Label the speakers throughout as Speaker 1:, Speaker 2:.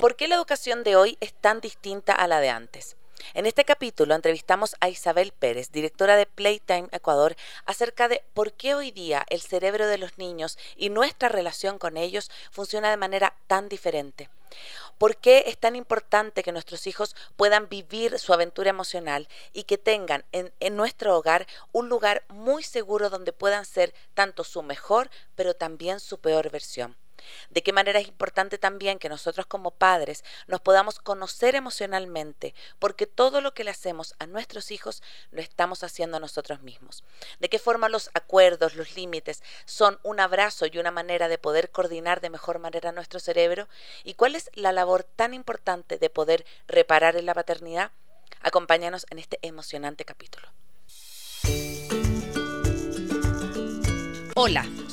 Speaker 1: ¿Por qué la educación de hoy es tan distinta a la de antes? En este capítulo entrevistamos a Isabel Pérez, directora de Playtime Ecuador, acerca de por qué hoy día el cerebro de los niños y nuestra relación con ellos funciona de manera tan diferente. ¿Por qué es tan importante que nuestros hijos puedan vivir su aventura emocional y que tengan en, en, nuestro hogar un lugar muy seguro donde puedan ser tanto su mejor, pero también su peor versión? De qué manera es importante también que nosotros como padres nos podamos conocer emocionalmente, porque todo lo que le hacemos a nuestros hijos lo estamos haciendo a nosotros mismos. De qué forma los acuerdos, los límites son un abrazo y una manera de poder coordinar de mejor manera nuestro cerebro y cuál es la labor tan importante de poder reparar en la paternidad. Acompáñanos en este emocionante capítulo.
Speaker 2: Hola,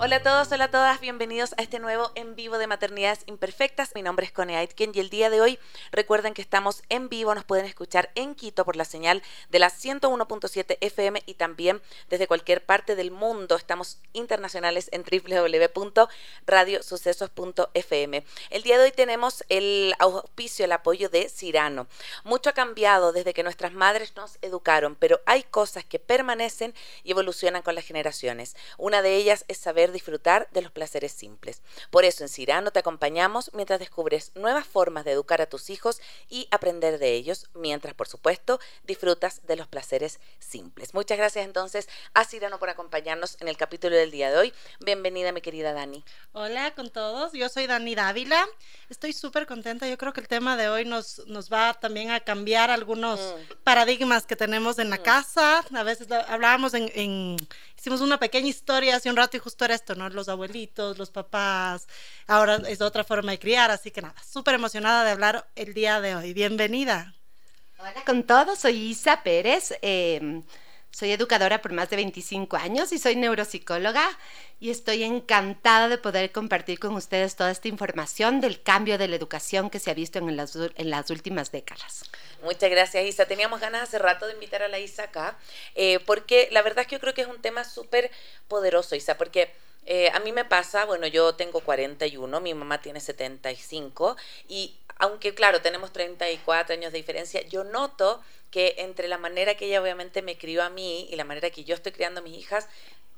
Speaker 1: Hola a todos, hola a todas, bienvenidos a este nuevo en vivo de Maternidades Imperfectas. Mi nombre es Connie Aitken y el día de hoy recuerden que estamos en vivo, nos pueden escuchar en Quito por la señal de la 101.7 FM y también desde cualquier parte del mundo. Estamos internacionales en www.radiosucesos.fm. El día de hoy tenemos el auspicio, el apoyo de Cirano. Mucho ha cambiado desde que nuestras madres nos educaron, pero hay cosas que permanecen y evolucionan con las generaciones. Una de ellas es saber disfrutar de los placeres simples. Por eso en Cirano te acompañamos mientras descubres nuevas formas de educar a tus hijos y aprender de ellos, mientras por supuesto disfrutas de los placeres simples. Muchas gracias entonces a Cirano por acompañarnos en el capítulo del día de hoy. Bienvenida mi querida Dani.
Speaker 3: Hola con todos, yo soy Dani Dávila. Estoy súper contenta, yo creo que el tema de hoy nos, nos va también a cambiar algunos mm. paradigmas que tenemos en la mm. casa. A veces hablábamos en, en, hicimos una pequeña historia hace un rato y justo era esto, ¿no? Los abuelitos, los papás, ahora es otra forma de criar, así que nada, súper emocionada de hablar el día de hoy. Bienvenida.
Speaker 4: Hola con todos, soy Isa Pérez. Eh, soy educadora por más de 25 años y soy neuropsicóloga y estoy encantada de poder compartir con ustedes toda esta información del cambio de la educación que se ha visto en las, en las últimas décadas.
Speaker 1: Muchas gracias, Isa. Teníamos ganas hace rato de invitar a la Isa acá, eh, porque la verdad es que yo creo que es un tema súper poderoso, Isa, porque eh, a mí me pasa, bueno, yo tengo 41, mi mamá tiene 75 y aunque claro, tenemos 34 años de diferencia, yo noto que entre la manera que ella obviamente me crió a mí y la manera que yo estoy criando a mis hijas,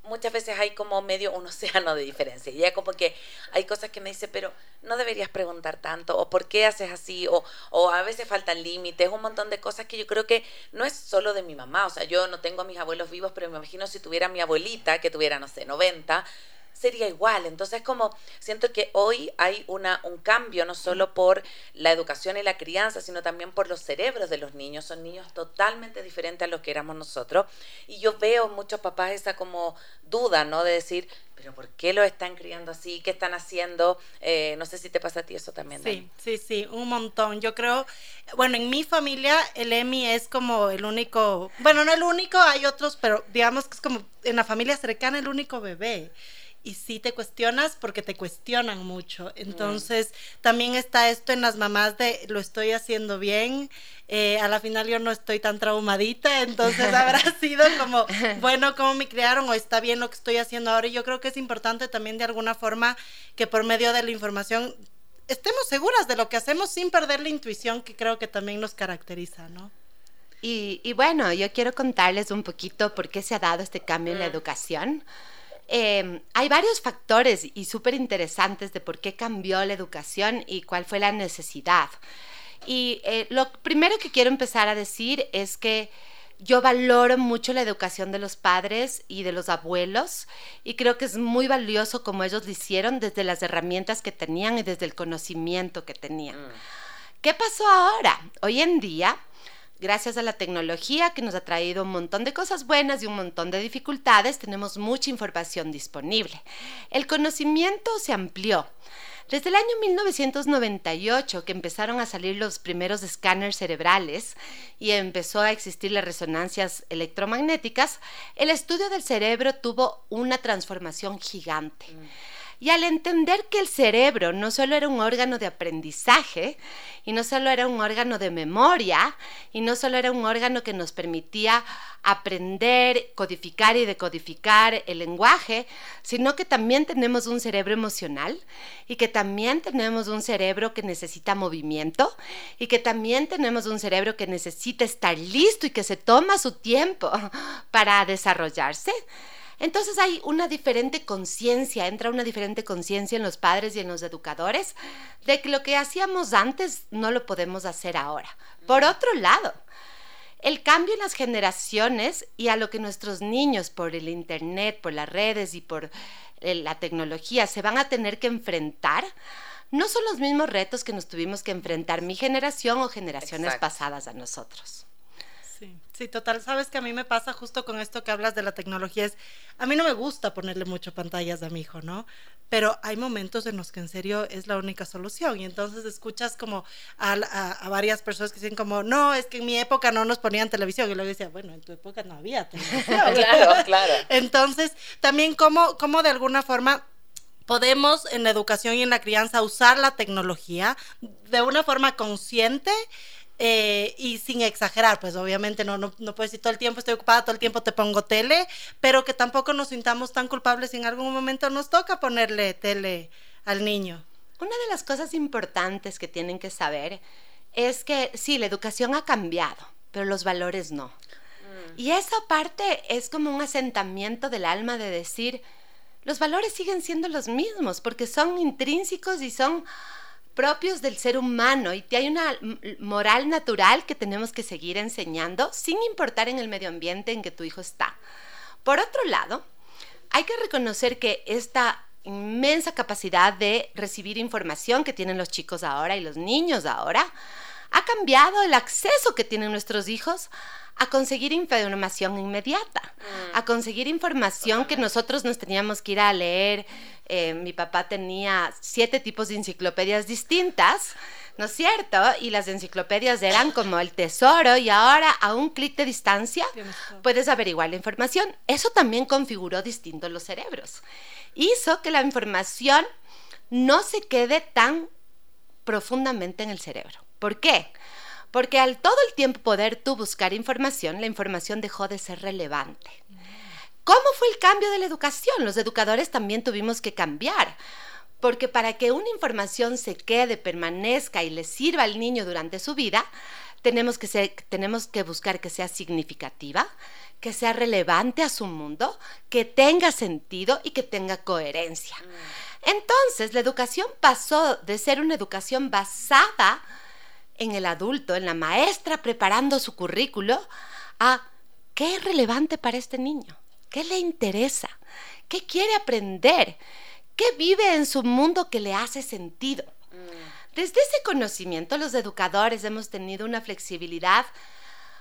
Speaker 1: muchas veces hay como medio un océano de diferencia. Y ella como que hay cosas que me dice, pero no deberías preguntar tanto, o por qué haces así, o, o a veces faltan límites, un montón de cosas que yo creo que no es solo de mi mamá. O sea, yo no tengo a mis abuelos vivos, pero me imagino si tuviera mi abuelita, que tuviera, no sé, 90, sería igual. Entonces, como siento que hoy hay una, un cambio, no solo por la educación y la crianza, sino también por los cerebros de los niños. Son niños totalmente diferentes a los que éramos nosotros. Y yo veo muchos papás esa como duda, ¿no? De decir, pero ¿por qué lo están criando así? ¿Qué están haciendo? Eh, no sé si te pasa a ti eso también.
Speaker 3: Sí, sí, sí, un montón. Yo creo, bueno, en mi familia el Emi es como el único, bueno, no el único, hay otros, pero digamos que es como en la familia cercana el único bebé y sí te cuestionas porque te cuestionan mucho. Entonces, también está esto en las mamás de lo estoy haciendo bien, eh, a la final yo no estoy tan traumadita, entonces habrá sido como, bueno, cómo me criaron o está bien lo que estoy haciendo ahora. Y yo creo que es importante también de alguna forma que por medio de la información estemos seguras de lo que hacemos sin perder la intuición que creo que también nos caracteriza, ¿no?
Speaker 4: Y, y bueno, yo quiero contarles un poquito por qué se ha dado este cambio en la mm. educación. Em, hay varios factores y súper interesantes de por qué cambió la educación y cuál fue la necesidad. Y eh, lo primero que quiero empezar a decir es que yo valoro mucho la educación de los padres y de los abuelos y creo que es muy valioso como ellos lo hicieron desde las herramientas que tenían y desde el conocimiento que tenían.
Speaker 1: Mm.
Speaker 4: ¿Qué pasó ahora? Hoy en día, gracias a la tecnología que nos ha traído un montón de cosas buenas y un montón de dificultades, tenemos mucha información disponible. El conocimiento se amplió. Desde el año 1998 que empezaron a salir los primeros escáneres cerebrales y empezó a existir las resonancias electromagnéticas, el estudio del cerebro tuvo una transformación gigante. Y al entender que el cerebro no solo era un órgano de aprendizaje, y no solo era un órgano de memoria, y no solo era un órgano que nos permitía aprender, codificar y decodificar el lenguaje, sino que también tenemos un cerebro emocional y que también tenemos un cerebro que necesita movimiento y que también tenemos un cerebro que necesita estar listo y que se toma su tiempo para desarrollarse. Entonces hay una diferente conciencia, entra una diferente conciencia en los padres y en los educadores de que lo que hacíamos antes no lo podemos hacer ahora. Por otro lado, el cambio en las generaciones y a lo que nuestros niños por el Internet, por las redes y por eh, la tecnología se van a tener que enfrentar, no son los mismos retos que nos tuvimos que enfrentar mi generación o generaciones
Speaker 1: Exacto.
Speaker 4: pasadas a nosotros.
Speaker 3: Sí, sí, total. Sabes que a mí me pasa justo con esto que hablas de la tecnología. Es, a mí no me gusta ponerle mucho pantallas a mi hijo, ¿no? Pero hay momentos en los que en serio es la única solución. Y entonces escuchas como a, a- a varias personas que dicen como, no, es que en mi época no nos ponían televisión. Y luego decía, bueno, en tu época no había televisión.
Speaker 1: Claro, claro.
Speaker 3: Entonces, también cómo, cómo de alguna forma podemos en la educación y en la crianza usar la tecnología de una forma consciente eh, y sin exagerar, pues obviamente no, no, no puedes decir todo el tiempo estoy ocupada, todo el tiempo te pongo tele, pero que tampoco nos sintamos tan culpables si en algún momento nos toca ponerle tele al niño.
Speaker 4: Una de las cosas importantes que tienen que saber es que sí, la educación ha cambiado, pero los valores no. Y esa parte es como un asentamiento del alma de decir, los valores siguen siendo los mismos porque son intrínsecos y son propios del ser humano y hay una moral natural que tenemos que seguir enseñando sin importar en el medio ambiente en que tu hijo está. Por otro lado, hay que reconocer que esta inmensa capacidad de recibir información que tienen los chicos ahora y los niños ahora ha cambiado el acceso que tienen nuestros hijos a conseguir información inmediata, a conseguir información que nosotros nos teníamos que ir a leer. Eh, mi papá tenía siete tipos de enciclopedias distintas, ¿no es cierto? Y las enciclopedias eran como el tesoro y ahora a un clic de distancia puedes averiguar la información. Eso también configuró distinto los cerebros. Hizo que la información no se quede tan profundamente en el cerebro. ¿Por qué? Porque al todo el tiempo poder tú buscar información, la información dejó de ser relevante. ¿Cómo fue el cambio de la educación? Los educadores también tuvimos que cambiar. Porque para que una información se quede, permanezca y le sirva al niño durante su vida, tenemos que, ser- tenemos que buscar que sea significativa, que sea relevante a su mundo, que tenga sentido y que tenga coherencia. Entonces, la educación pasó de ser una educación basada en el adulto, en la maestra preparando su currículo, a qué es relevante para este niño, qué le interesa, qué quiere aprender, qué vive en su mundo que le hace sentido. Desde ese conocimiento, los educadores hemos tenido una flexibilidad,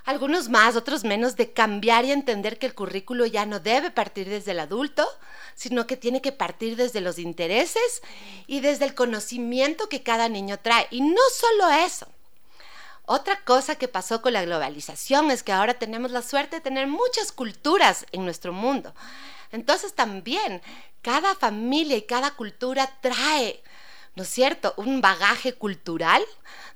Speaker 4: algunos más, otros menos, de cambiar y entender que el currículo ya no debe partir desde el adulto, sino que tiene que partir desde los intereses y desde el conocimiento que cada niño trae. Y no solo eso. Otra cosa que pasó con la globalización es que ahora tenemos la suerte de tener muchas culturas en nuestro mundo. Entonces también cada familia y cada cultura trae, ¿no es cierto?, un bagaje cultural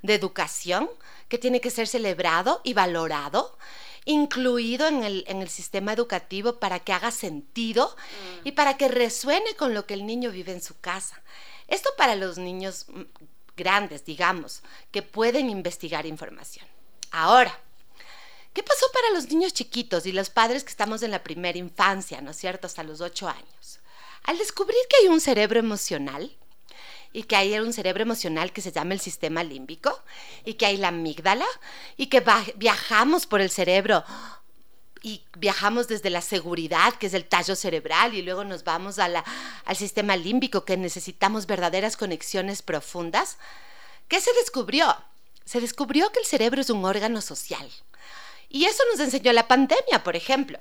Speaker 4: de educación que tiene que ser celebrado y valorado, incluido en el, en el sistema educativo para que haga sentido y para que resuene con lo que el niño vive en su casa. Esto para los niños mm, grandes, digamos, que pueden investigar información. Ahora, ¿qué pasó para los niños chiquitos y los padres que estamos en la primera infancia, ¿no es cierto?, hasta los ocho años. Al descubrir que hay un cerebro emocional y que hay un cerebro emocional que se llama el sistema límbico y que hay la amígdala y que viajamos por el cerebro y viajamos desde la seguridad, que es el tallo cerebral, y luego nos vamos al sistema límbico, que necesitamos verdaderas conexiones profundas. ¿Qué se descubrió? Se descubrió que el cerebro es un órgano social. Y eso nos enseñó la pandemia, por ejemplo.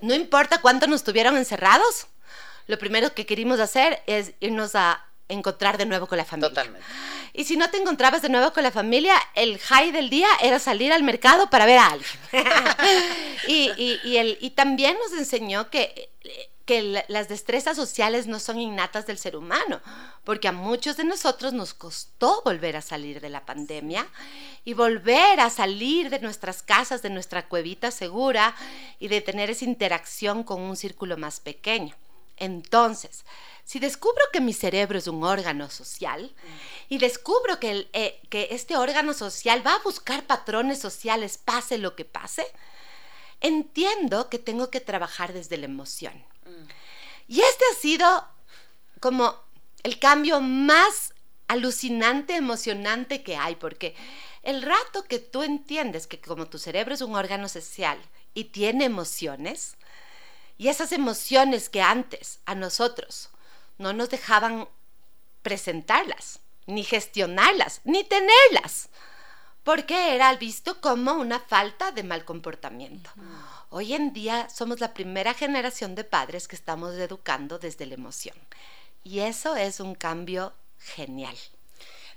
Speaker 4: No importa cuánto nos tuvieron encerrados, lo primero que queríamos hacer es irnos a encontrar de nuevo con la familia.
Speaker 1: Totalmente.
Speaker 4: Y si no te encontrabas de nuevo con la familia, el high del día era salir al mercado para ver a alguien. y, y, y, el, y también nos enseñó que, que las destrezas sociales no son innatas del ser humano, porque a muchos de nosotros nos costó volver a salir de la pandemia y volver a salir de nuestras casas, de nuestra cuevita segura y de tener esa interacción con un círculo más pequeño. Entonces, si descubro que mi cerebro es un órgano social y descubro eh, que este órgano social va a buscar patrones sociales, pase lo que pase, entiendo que tengo que trabajar desde la emoción. Y este ha sido como el cambio más alucinante, emocionante que hay, porque el rato que tú entiendes que como tu cerebro es un órgano social y tiene emociones, y esas emociones que antes a nosotros no nos dejaban presentarlas, ni gestionarlas, ni tenerlas, porque era visto como una falta de mal comportamiento. Hoy en día somos la primera generación de padres que estamos educando desde la emoción. Y eso es un cambio genial.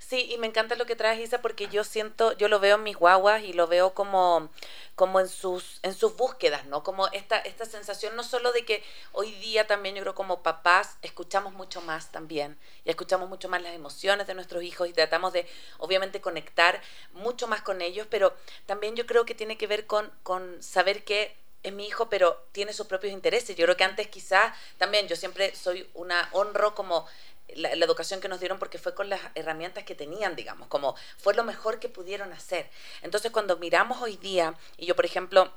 Speaker 1: Sí, y me encanta lo que traes, Isa, porque yo siento, yo lo veo en mis guaguas y lo veo como, como en sus, en sus búsquedas, ¿no? Como esta, esta sensación no solo de que hoy día también yo creo como papás escuchamos mucho más también y escuchamos mucho más las emociones de nuestros hijos y tratamos de obviamente conectar mucho más con ellos, pero también yo creo que tiene que ver con, con saber que es mi hijo, pero tiene sus propios intereses. Yo creo que antes quizás también yo siempre soy una honro como la, educación que nos dieron porque fue con las herramientas que tenían, digamos, como fue lo mejor que pudieron hacer. Entonces cuando miramos hoy día, y yo por ejemplo,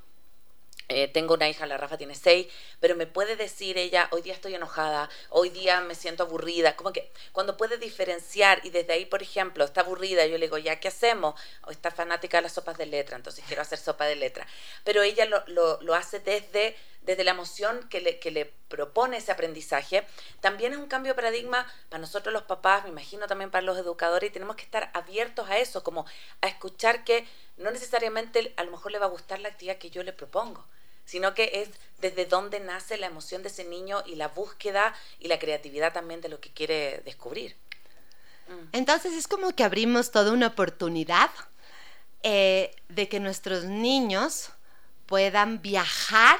Speaker 1: eh, tengo una hija, la Rafa tiene seis, pero me puede decir ella, hoy día estoy enojada, hoy día me siento aburrida, como que cuando puede diferenciar y desde ahí, por ejemplo, está aburrida, yo le digo, ¿ya qué hacemos? O está fanática de las sopas de letra, entonces quiero hacer sopa de letra. Pero ella lo, lo hace desde desde la emoción que le, que le propone ese aprendizaje, también es un cambio de paradigma para nosotros los papás, me imagino también para los educadores, y tenemos que estar abiertos a eso, como a escuchar que no necesariamente a lo mejor le va a gustar la actividad que yo le propongo, sino que es desde dónde nace la emoción de ese niño y la búsqueda y la creatividad también de lo que quiere descubrir.
Speaker 4: Mm. Entonces es como que abrimos toda una oportunidad eh, de que nuestros niños puedan viajar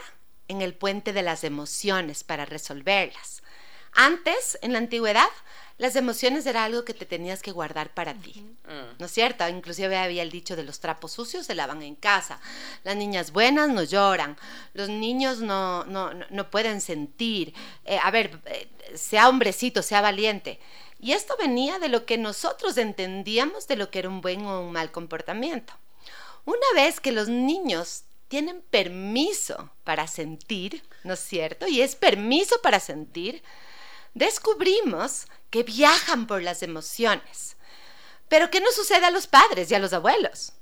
Speaker 4: en el puente de las emociones para resolverlas. Antes, en la antigüedad, las emociones era algo que te tenías que guardar para ti, ¿no es cierto? Inclusive había el dicho de los trapos sucios se lavan en casa, las niñas buenas no lloran, los niños no, no, no pueden sentir, eh, a ver, eh, sea hombrecito, sea valiente. Y esto venía de lo que nosotros entendíamos de lo que era un buen o un mal comportamiento. Una vez que los niños tienen permiso para sentir, ¿no es cierto? Y es permiso para sentir, descubrimos que viajan por las emociones. Pero ¿qué nos sucede a los padres y a los abuelos?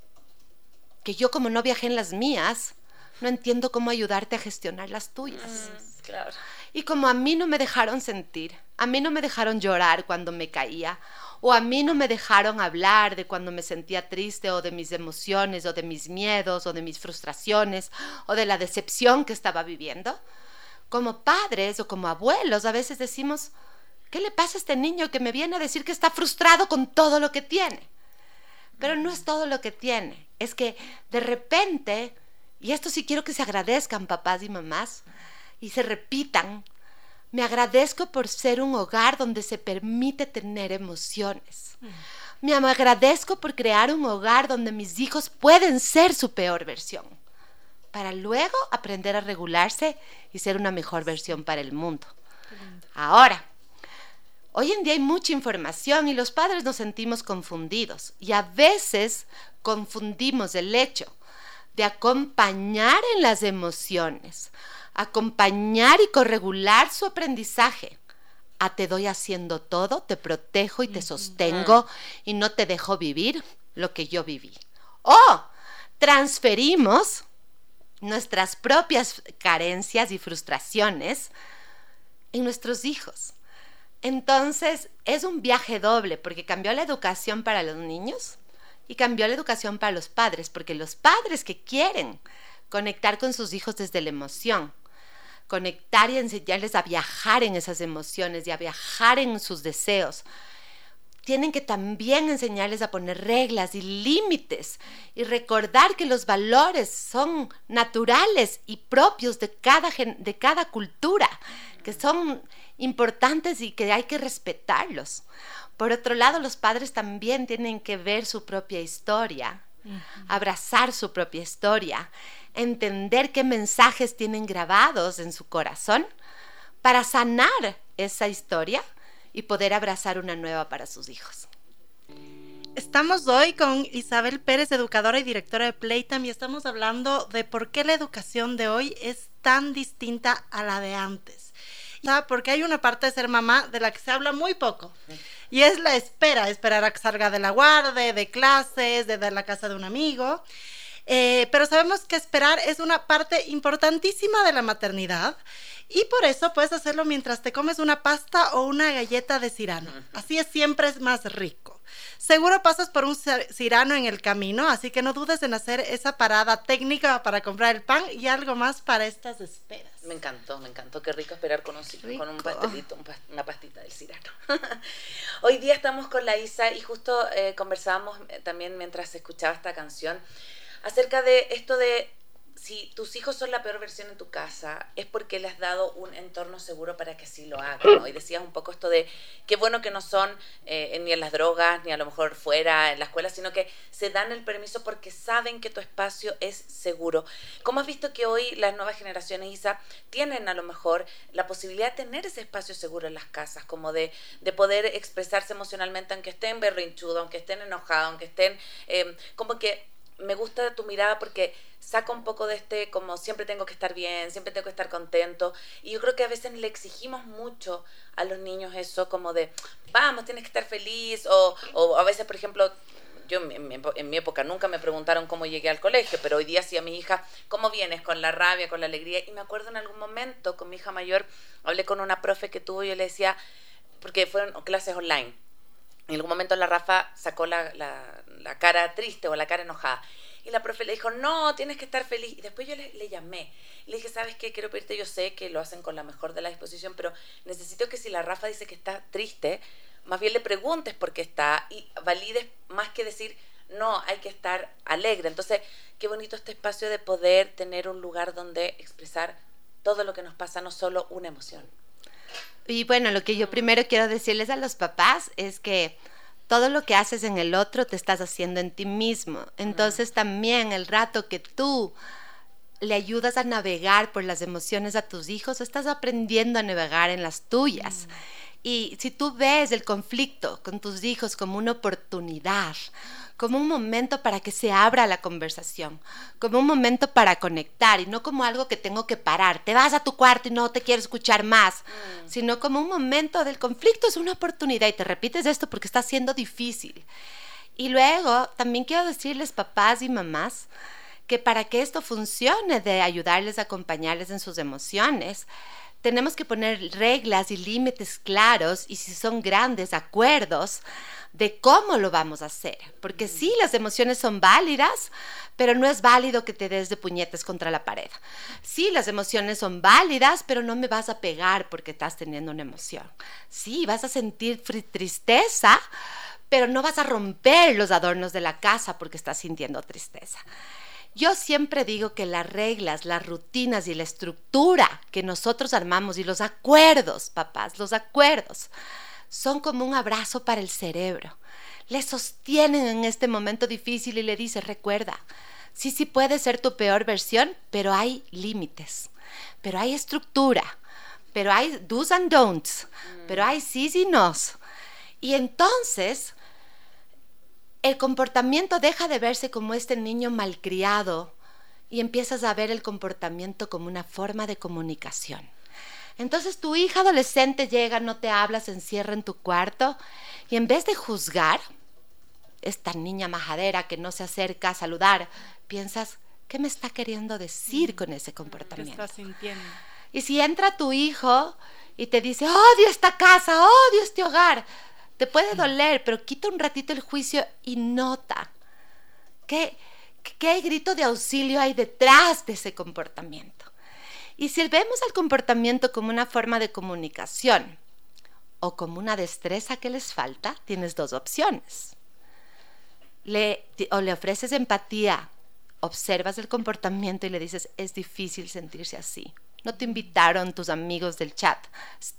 Speaker 4: Que yo como no viajé en las mías, no entiendo cómo ayudarte a gestionar las tuyas.
Speaker 1: Mm, claro.
Speaker 4: Y como a mí no me dejaron sentir, a mí no me dejaron llorar cuando me caía, o a mí no me dejaron hablar de cuando me sentía triste o de mis emociones o de mis miedos o de mis frustraciones o de la decepción que estaba viviendo. Como padres o como abuelos a veces decimos, ¿qué le pasa a este niño que me viene a decir que está frustrado con todo lo que tiene? Pero no es todo lo que tiene, es que de repente, y esto sí quiero que se agradezcan papás y mamás, y se repitan, me agradezco por ser un hogar donde se permite tener emociones. Me agradezco por crear un hogar donde mis hijos pueden ser su peor versión, para luego aprender a regularse y ser una mejor versión para el mundo. Ahora, hoy en día hay mucha información y los padres nos sentimos confundidos y a veces confundimos el hecho de acompañar en las emociones acompañar y corregular su aprendizaje. A te doy haciendo todo, te protejo y te sostengo y no te dejo vivir lo que yo viví. O transferimos nuestras propias carencias y frustraciones en nuestros hijos. Entonces, es un viaje doble porque cambió la educación para los niños y cambió la educación para los padres, porque los padres que quieren conectar con sus hijos desde la emoción, conectar y enseñarles a viajar en esas emociones y a viajar en sus deseos, tienen que también enseñarles a poner reglas y límites y recordar que los valores son naturales y propios de cada, de cada cultura, que son importantes y que hay que respetarlos. Por otro lado, los padres también tienen que ver su propia historia, abrazar su propia historia, entender qué mensajes tienen grabados en su corazón para sanar esa historia y poder abrazar una nueva para sus hijos.
Speaker 3: Estamos hoy con Isabel Pérez, educadora y directora de Playtime, y estamos hablando de por qué la educación de hoy es tan distinta a la de antes. Porque hay una parte de ser mamá de la que se habla muy poco. Y es la espera, esperar a que salga de la guardia, de clases, de, de la casa de un amigo. Eh, pero sabemos que esperar es una parte importantísima de la maternidad y por eso puedes hacerlo mientras te comes una pasta o una galleta de cirano. Así es, siempre es más rico. Seguro pasas por un cirano en el camino, así que no dudes en hacer esa parada técnica para comprar el pan y algo más para estas esperas.
Speaker 1: Me encantó, me encantó. Qué rico esperar con un, con un pastelito, una pastita del cirano. Hoy día estamos con la Isa y justo eh, conversábamos eh, también mientras escuchaba esta canción acerca de esto de si tus hijos son la peor versión en tu casa, es porque les has dado un entorno seguro para que así lo hagan. Y decías un poco esto de qué bueno que no son eh, ni en las drogas, ni a lo mejor fuera, en la escuela, sino que se dan el permiso porque saben que tu espacio es seguro. ¿Cómo has visto que hoy las nuevas generaciones, Isa, tienen a lo mejor la posibilidad de tener ese espacio seguro en las casas, como de, de poder expresarse emocionalmente, aunque estén berrinchudos, aunque estén enojados, aunque estén, eh, como que me gusta tu mirada porque saca un poco de este, como siempre tengo que estar bien, siempre tengo que estar contento. Y yo creo que a veces le exigimos mucho a los niños eso, como de, vamos, tienes que estar feliz. O, o a veces, por ejemplo, yo en mi, época nunca me preguntaron cómo llegué al colegio, pero hoy día sí a mi hija, ¿cómo vienes? Con la rabia, con la alegría. Y me acuerdo en algún momento con mi hija mayor, hablé con una profe que tuvo y yo le decía, porque fueron clases online en algún momento la Rafa sacó la, la, cara triste o la cara enojada. Y la profe le dijo, no, tienes que estar feliz. Y después yo le, le, llamé. Le dije, ¿sabes qué? Quiero pedirte, yo sé que lo hacen con la mejor de la disposición, pero necesito que si la Rafa dice que está triste, más bien le preguntes por qué está y valides más que decir, no, hay que estar alegre. Entonces, qué bonito este espacio de poder tener un lugar donde expresar todo lo que nos pasa, no solo una emoción.
Speaker 4: Y bueno, lo que yo primero quiero decirles a los papás es que todo lo que haces en el otro te estás haciendo en ti mismo. Entonces también el rato que tú le ayudas a navegar por las emociones a tus hijos, estás aprendiendo a navegar en las tuyas. Y si tú ves el conflicto con tus hijos como una oportunidad, como un momento para que se abra la conversación, como un momento para conectar y no como algo que tengo que parar. Te vas a tu cuarto y no te quiero escuchar más, mm. sino como un momento del conflicto es una oportunidad y te repites esto porque está siendo difícil. Y luego también quiero decirles papás y mamás que para que esto funcione de ayudarles a acompañarles en sus emociones, tenemos que poner reglas y límites claros y si son grandes acuerdos de cómo lo vamos a hacer. Porque sí, las emociones son válidas, pero no es válido que te des de puñetes contra la pared. Sí, las emociones son válidas, pero no me vas a pegar porque estás teniendo una emoción. Sí, vas a sentir tristeza, pero no vas a romper los adornos de la casa porque estás sintiendo tristeza. Yo siempre digo que las reglas, las rutinas y la estructura que nosotros armamos y los acuerdos, papás, los acuerdos, son como un abrazo para el cerebro. Le sostienen en este momento difícil y le dice, recuerda, sí, sí puede ser tu peor versión, pero hay límites, pero hay estructura, pero hay do's and don'ts, pero hay sí y nos. Y entonces el comportamiento deja de verse como este niño malcriado y empiezas a ver el comportamiento como una forma de comunicación. Entonces tu hija adolescente llega, no te habla, se encierra en tu cuarto y en vez de juzgar, esta niña majadera que no se acerca a saludar, piensas, ¿Qué me está queriendo decir con ese comportamiento?
Speaker 3: ¿Qué estás sintiendo?
Speaker 4: Y si entra tu hijo y te dice, odio esta casa, odio este hogar, te puede doler, pero quita un ratito el juicio y nota qué, qué grito de auxilio hay detrás de ese comportamiento. Y si vemos al comportamiento como una forma de comunicación o como una destreza que les falta, tienes dos opciones. O le ofreces empatía, observas el comportamiento y le dices, es difícil sentirse así. No te invitaron tus amigos del chat,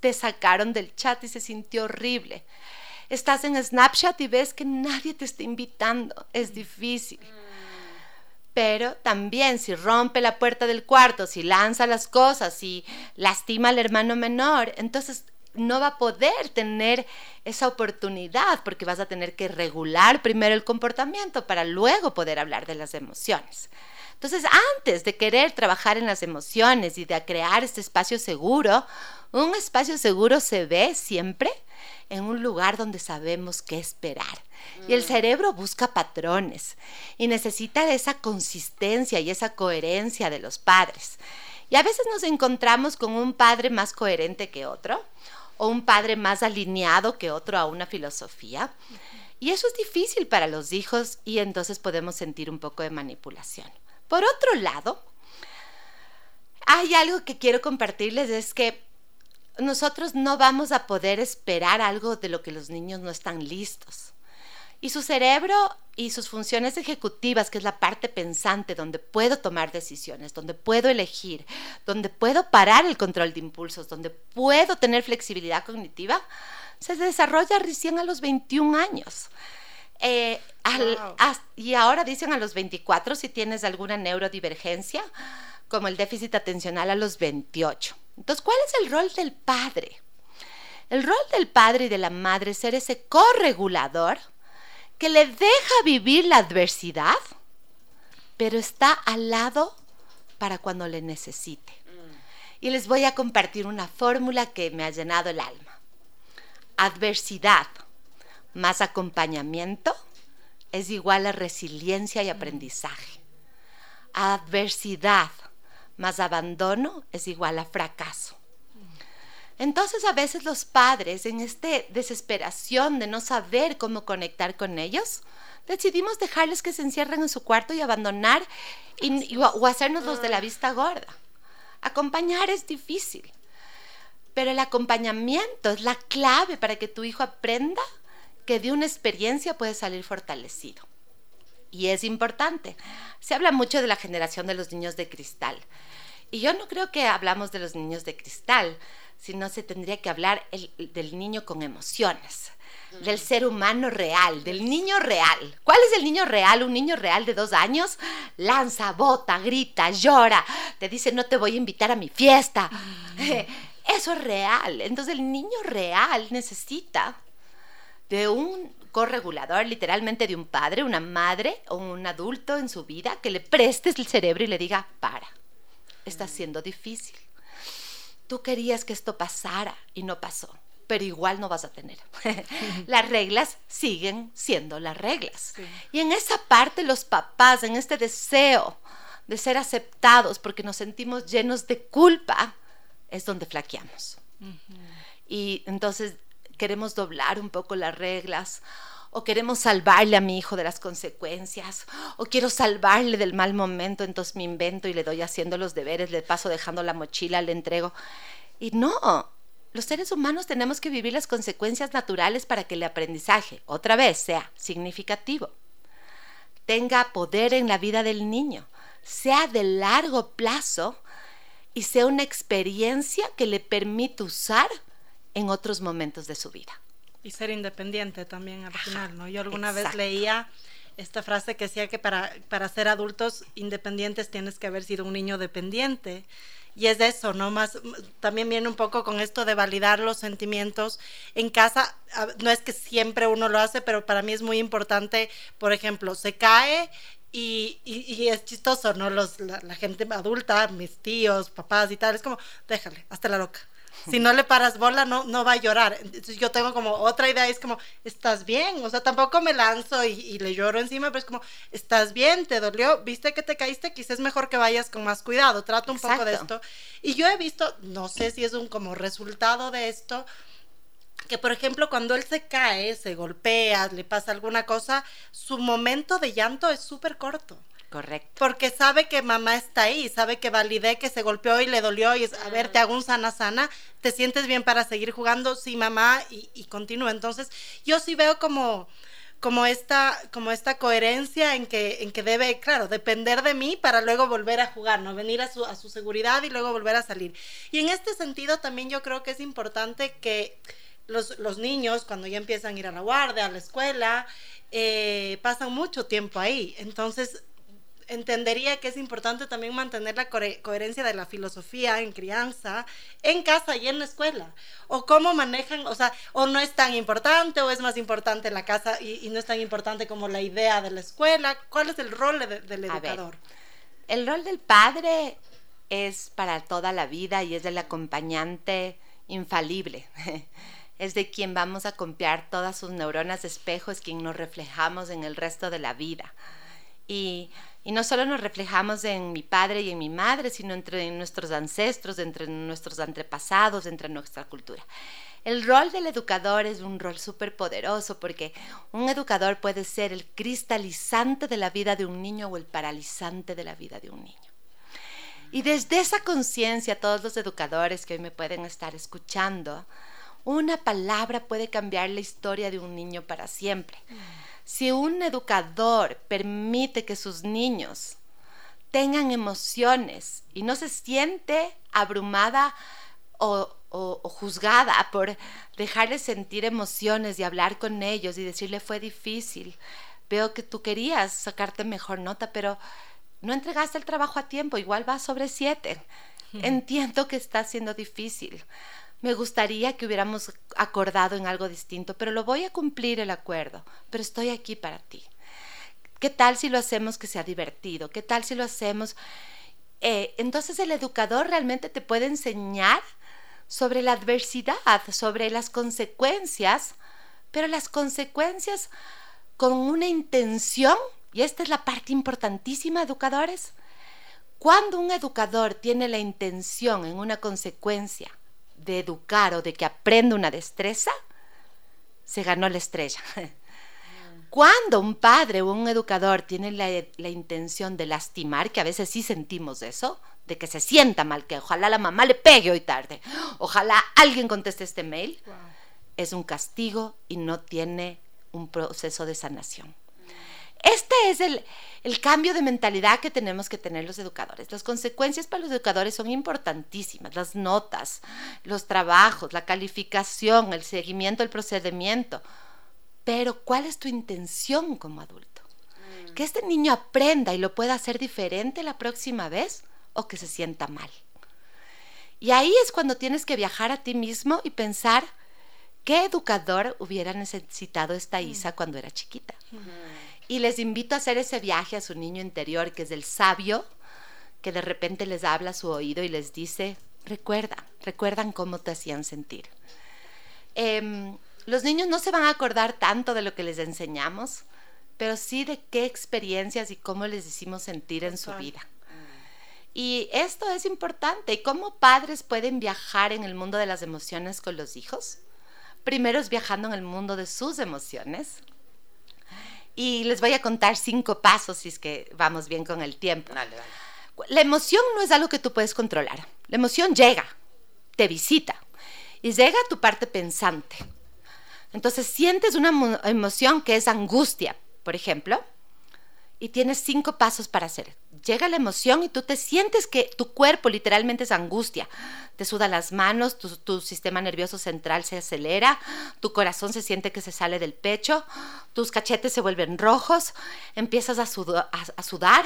Speaker 4: te sacaron del chat y se sintió horrible. Estás en Snapchat y ves que nadie te está invitando, es difícil. Pero también si rompe la puerta del cuarto, si lanza las cosas, si lastima al hermano menor, entonces no va a poder tener esa oportunidad porque vas a tener que regular primero el comportamiento para luego poder hablar de las emociones. Entonces, antes de querer trabajar en las emociones y de crear este espacio seguro, un espacio seguro se ve siempre en un lugar donde sabemos qué esperar. Y el cerebro busca patrones y necesita esa consistencia y esa coherencia de los padres. Y a veces nos encontramos con un padre más coherente que otro o un padre más alineado que otro a una filosofía. Y eso es difícil para los hijos y entonces podemos sentir un poco de manipulación. Por otro lado, hay algo que quiero compartirles, es que nosotros no vamos a poder esperar algo de lo que los niños no están listos. Y su cerebro y sus funciones ejecutivas, que es la parte pensante, donde puedo tomar decisiones, donde puedo elegir, donde puedo parar el control de impulsos, donde puedo tener flexibilidad cognitiva, se desarrolla recién a los 21 años. Eh, y ahora dicen a los 24 si tienes alguna neurodivergencia, como el déficit atencional a los 28. Entonces, ¿cuál es el rol del padre? El rol del padre y de la madre es ser ese corregulador que le deja vivir la adversidad, pero está al lado para cuando le necesite. Y les voy a compartir una fórmula que me ha llenado el alma. Adversidad más acompañamiento es igual a resiliencia y aprendizaje. Adversidad más abandono es igual a fracaso. Entonces a veces los padres, en esta desesperación de no saber cómo conectar con ellos, decidimos dejarles que se encierren en su cuarto y abandonar o hacernos los de la vista gorda. Acompañar es difícil, pero el acompañamiento es la clave para que tu hijo aprenda que de una experiencia puede salir fortalecido. Y es importante. Se habla mucho de la generación de los niños de cristal. Y yo no creo que hablamos de los niños de cristal, sino se tendría que hablar del niño con emociones, del ser humano real, del niño real. ¿Cuál es el niño real? Un niño real de dos años lanza, bota, grita, llora, te dice no te voy a invitar a mi fiesta. Eso es real. Entonces el niño real necesita de un corregulador, literalmente de un padre, una madre o un adulto en su vida que le prestes el cerebro y le diga, para, está siendo difícil tú querías que esto pasara y no pasó, pero igual no vas a tener. las reglas siguen siendo las reglas. Y en esa parte los papás, en este deseo de ser aceptados porque nos sentimos llenos de culpa, es donde flaqueamos. Y entonces queremos doblar un poco las reglas o queremos salvarle a mi hijo de las consecuencias, o quiero salvarle del mal momento, entonces me invento y le doy haciendo los deberes, le paso dejando la mochila, le entrego. Y no, los seres humanos tenemos que vivir las consecuencias naturales para que el aprendizaje, otra vez, sea significativo, tenga poder en la vida del niño, sea de largo plazo y sea una experiencia que le permita usar en otros momentos de su vida.
Speaker 3: Y ser independiente también al final, ¿no? Yo alguna vez leía esta frase que decía que para, para ser adultos independientes tienes que haber sido un niño dependiente. Y es eso, ¿no? Más, también viene un poco con esto de validar los sentimientos en casa. No es que siempre uno lo hace, pero para mí es muy importante, por ejemplo, se cae y, y, es chistoso, ¿no? Los, la, la, gente adulta, mis tíos, papás y tal, es como, déjale, hasta la loca Si no le paras bola, no, no va a llorar. Entonces yo tengo como otra idea, es como, ¿estás bien? O sea, tampoco me lanzo y, le lloro encima, pero es como, ¿estás bien? ¿Te dolió? ¿Viste que te caíste? Quizás es mejor que vayas con más cuidado. Trato un poco de esto. Y yo he visto, no sé si es un como resultado de esto, que por ejemplo cuando él se cae, se golpea, le pasa alguna cosa, su momento de llanto es súper corto.
Speaker 4: Correcto.
Speaker 3: Porque sabe que mamá está ahí, sabe que validé que se golpeó y le dolió y es, a ver, te hago un sana sana, te sientes bien para seguir jugando, sí, mamá, y, y continúa. Entonces, yo sí veo como, como esta, como esta coherencia en que, en que debe, claro, depender de mí para luego volver a jugar, ¿no? Venir a su, a su seguridad y luego volver a salir. Y en este sentido también yo creo que es importante que los, los niños, cuando ya empiezan a ir a la guardia, a la escuela, eh, pasan mucho tiempo ahí. Entonces, entendería que es importante también mantener la coherencia de la filosofía en crianza, en casa y en la escuela. O cómo manejan, o sea, o no es tan importante, o es más importante la casa y, no es tan importante como la idea de la escuela. ¿Cuál es el rol del educador?
Speaker 4: el rol del padre es para toda la vida y es del acompañante infalible. es de quien vamos a copiar todas sus neuronas de espejo, es quien nos reflejamos en el resto de la vida. Y y no solo nos reflejamos en mi padre y en mi madre, sino entre nuestros ancestros, entre nuestros antepasados, entre nuestra cultura. El rol del educador es un rol súper poderoso porque un educador puede ser el cristalizante de la vida de un niño o el paralizante de la vida de un niño. Y desde esa conciencia, todos los educadores que hoy me pueden estar escuchando, una palabra puede cambiar la historia de un niño para siempre. Si un educador permite que sus niños tengan emociones y no se siente abrumada o, juzgada por dejarles sentir emociones y hablar con ellos y decirle fue difícil, veo que tú querías sacarte mejor nota, pero no entregaste el trabajo a tiempo, igual va sobre siete. Entiendo que está siendo difícil me gustaría que hubiéramos acordado en algo distinto, pero lo voy a cumplir el acuerdo, pero estoy aquí para ti. ¿Qué tal si lo hacemos que sea divertido? ¿Qué tal si lo hacemos? Eh, entonces el educador realmente te puede enseñar sobre la adversidad, sobre las consecuencias, pero las consecuencias con una intención, y esta es la parte importantísima, educadores, cuando un educador tiene la intención en una consecuencia de educar o de que aprenda una destreza, se ganó la estrella. Cuando un padre o un educador tiene la, intención de lastimar, que a veces sí sentimos eso, de que se sienta mal, que ojalá la mamá le pegue hoy tarde, ojalá alguien conteste este mail, es un castigo y no tiene un proceso de sanación. Este es el, cambio de mentalidad que tenemos que tener los educadores. Las consecuencias para los educadores son importantísimas, las notas, los trabajos, la calificación, el seguimiento, el procedimiento. Pero ¿cuál es tu intención como adulto? Mm. Que este niño aprenda y lo pueda hacer diferente la próxima vez o que se sienta mal. Y ahí es cuando tienes que viajar a ti mismo y pensar, ¿qué educador hubiera necesitado esta Isa cuando era chiquita? Y les invito a hacer ese viaje a su niño interior, que es el sabio, que de repente les habla a su oído y les dice, recuerda, recuerdan cómo te hacían sentir. Em, los niños no se van a acordar tanto de lo que les enseñamos, pero sí de qué experiencias y cómo les hicimos sentir en su vida. Y esto es importante. ¿Y cómo padres pueden viajar en el mundo de las emociones con los hijos? Primero es viajando en el mundo de sus emociones. Y les voy a contar cinco pasos si es que vamos bien con el tiempo. La emoción no es algo que tú puedes controlar. La emoción llega, te visita y llega a tu parte pensante. Entonces sientes una emoción que es angustia, por ejemplo, y tienes cinco pasos para hacer. Llega la emoción y tú te sientes que tu cuerpo literalmente es angustia. Te sudan las manos, tu, sistema nervioso central se acelera, tu corazón se siente que se sale del pecho, tus cachetes se vuelven rojos, empiezas a, sudar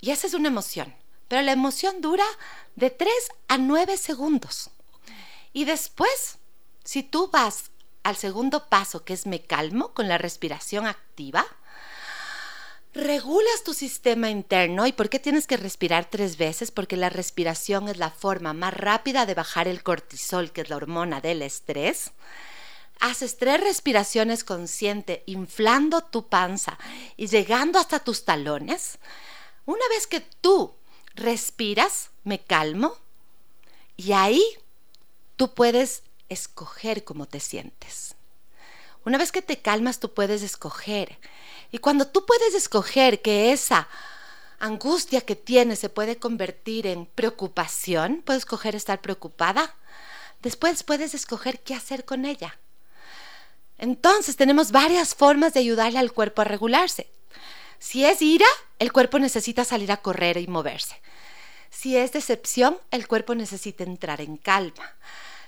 Speaker 4: y esa es una emoción. Pero la emoción dura de 3 a 9 segundos. Y después, si tú vas al segundo paso, que es me calmo con la respiración activa, regulas tu sistema interno. ¿Y por qué tienes que respirar tres veces? Porque la respiración es la forma más rápida de bajar el cortisol, que es la hormona del estrés. Haces tres respiraciones consciente, inflando tu panza y llegando hasta tus talones. Una vez que tú respiras, me calmo y ahí tú puedes escoger cómo te sientes. Una vez que te calmas, tú puedes escoger. Y cuando tú puedes escoger que esa angustia que tienes se puede convertir en preocupación, puedes escoger estar preocupada, después puedes escoger qué hacer con ella. Entonces tenemos varias formas de ayudarle al cuerpo a regularse. Si es ira, el cuerpo necesita salir a correr y moverse. Si es decepción, el cuerpo necesita entrar en calma.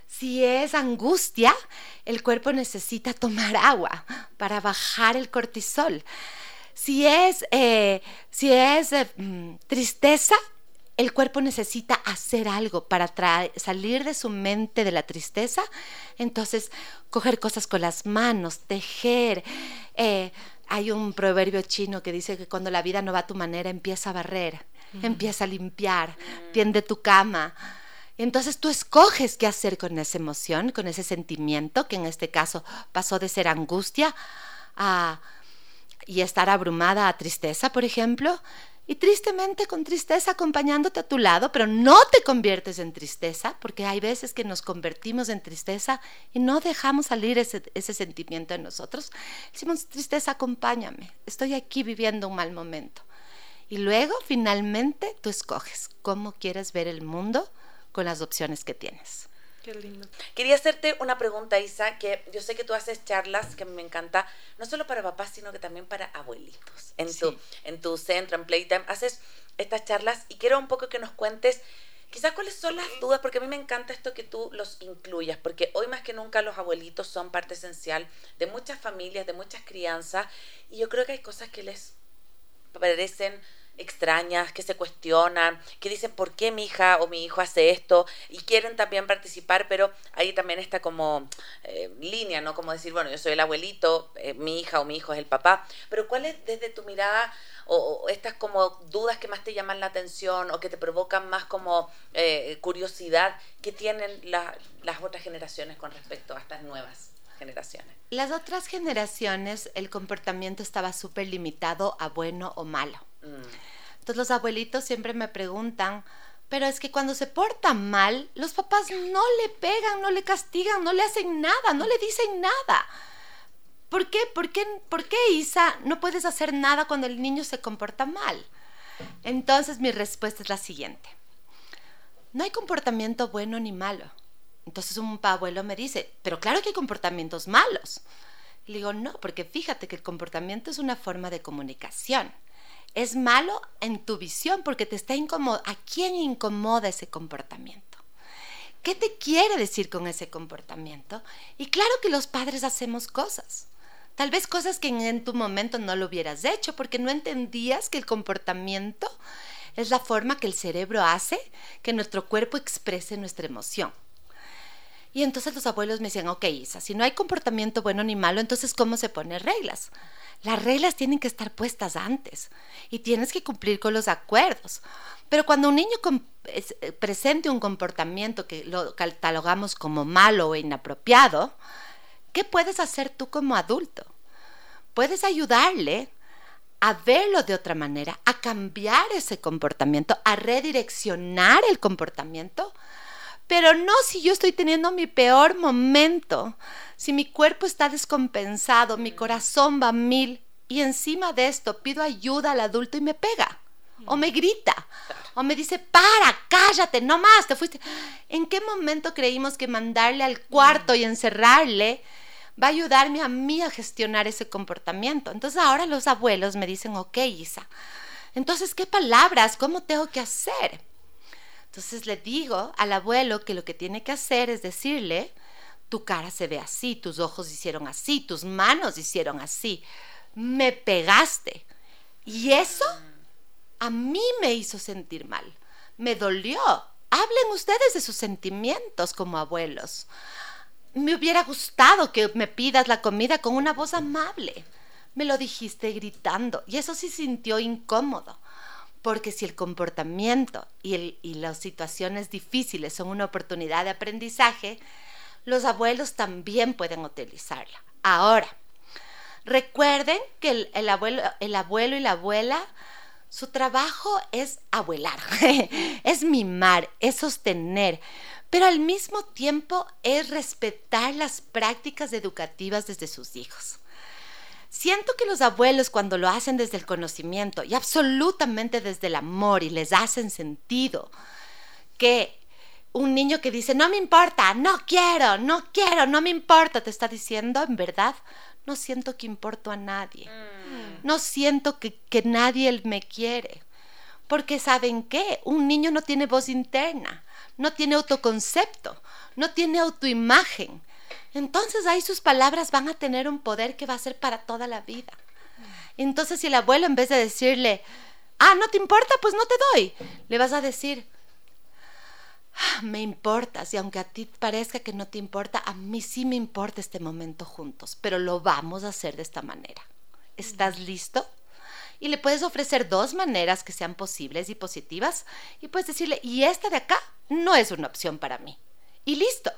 Speaker 4: Si es angustia, el cuerpo necesita tomar agua para bajar el cortisol. Si es, eh, si es eh, mm, tristeza, el cuerpo necesita hacer algo para salir de su mente de la tristeza. Entonces, coger cosas con las manos, tejer. Eh, hay un proverbio chino que dice que cuando la vida no va a tu manera, empieza a barrer, empieza a limpiar, tiende tu cama entonces tú escoges qué hacer con esa emoción, con ese sentimiento, que en este caso pasó de ser angustia a, y estar abrumada a tristeza, por ejemplo. Y tristemente con tristeza acompañándote a tu lado, pero no te conviertes en tristeza, porque hay veces que nos convertimos en tristeza y no dejamos salir ese, ese sentimiento en nosotros. Decimos, tristeza, acompáñame, estoy aquí viviendo un mal momento. Y luego, finalmente, tú escoges cómo quieres ver el mundo con las opciones que tienes.
Speaker 1: Qué lindo. Quería hacerte una pregunta, Isa, que yo sé que tú haces charlas que me encanta, no solo para papás, sino que también para abuelitos. En, tu, en tu centro, en Playtime, haces estas charlas y quiero un poco que nos cuentes quizás cuáles son las dudas, porque a mí me encanta esto que tú los incluyas, porque hoy más que nunca los abuelitos son parte esencial de muchas familias, de muchas crianzas, y yo creo que hay cosas que les parecen extrañas, que se cuestionan, que dicen por qué mi hija o mi hijo hace esto y quieren también participar, pero ahí también está como eh, línea, ¿no? Como decir, bueno, yo soy el abuelito, eh, mi hija o mi hijo es el papá, pero ¿cuál es desde tu mirada o, estas como dudas que más te llaman la atención o que te provocan más como eh, curiosidad que tienen las otras generaciones con respecto a estas nuevas? Generaciones.
Speaker 4: Las otras generaciones el comportamiento estaba súper limitado a bueno o malo. Entonces los abuelitos siempre me preguntan, pero es que cuando se porta mal, los papás no le pegan, no le castigan, no le hacen nada, no le dicen nada. ¿Por qué? ¿Por qué, ¿Por qué, Isa, no puedes hacer nada cuando el niño se comporta mal? Entonces mi respuesta es la siguiente. No hay comportamiento bueno ni malo. Entonces un abuelo me dice, pero claro que hay comportamientos malos. Le digo, no, porque fíjate que el comportamiento es una forma de comunicación es malo en tu visión porque te está incómodo. ¿A quién incomoda ese comportamiento? ¿Qué te quiere decir con ese comportamiento? Y claro que los padres hacemos cosas. Tal vez cosas que en, tu momento no lo hubieras hecho porque no entendías que el comportamiento es la forma que el cerebro hace que nuestro cuerpo exprese nuestra emoción. Y entonces los abuelos me decían, ok, Isa, si no hay comportamiento bueno ni malo, entonces ¿cómo se ponen reglas? Las reglas tienen que estar puestas antes y tienes que cumplir con los acuerdos. Pero cuando un niño eh, presente un comportamiento que lo catalogamos como malo o inapropiado, ¿qué puedes hacer tú como adulto? Puedes ayudarle a verlo de otra manera, a cambiar ese comportamiento, a redireccionar el comportamiento, pero no si yo estoy teniendo mi peor momento, si mi cuerpo está descompensado, mi corazón va a mil y encima de esto pido ayuda al adulto y me pega o me grita o me dice, para, cállate, no más, te fuiste. ¿En qué momento creímos que mandarle al cuarto y encerrarle va a ayudarme a mí a gestionar ese comportamiento? Entonces ahora los abuelos me dicen, ok, Isa, entonces, ¿qué palabras? ¿Cómo tengo que hacer? Entonces le digo al abuelo que lo que tiene que hacer es decirle, tu cara se ve así, tus ojos hicieron así, tus manos hicieron así, me pegaste. Y eso a mí me hizo sentir mal, me dolió. Hablen ustedes de sus sentimientos como abuelos. Me hubiera gustado que me pidas la comida con una voz amable. me lo dijiste gritando. Y eso sí sintió incómodo. Porque si el comportamiento y, las situaciones difíciles son una oportunidad de aprendizaje, los abuelos también pueden utilizarla. Ahora, recuerden que el abuelo, el abuelo y la abuela, su trabajo es abuelar, es mimar, es sostener, pero al mismo tiempo es respetar las prácticas educativas desde sus hijos. Siento que los abuelos cuando lo hacen desde el conocimiento y absolutamente desde el amor y les hacen sentido que un niño que dice, no me importa, no quiero, no quiero, no me importa, te está diciendo, en verdad, no siento que importo a nadie. Mm. No siento que, que nadie me quiere. Porque ¿saben qué? Un niño no tiene voz interna, no tiene autoconcepto, no tiene autoimagen entonces ahí sus palabras van a tener un poder que va a ser para toda la vida. Entonces si el abuelo en vez de decirle, ah, no te importa, pues no te doy, le vas a decir, ah, me importas y aunque a ti parezca que no te importa, a mí sí me importa este momento juntos, pero lo vamos a hacer de esta manera. ¿Estás listo? Y le puedes ofrecer dos maneras que sean posibles y positivas y puedes decirle, y esta de acá no es una opción para mí. Y listo.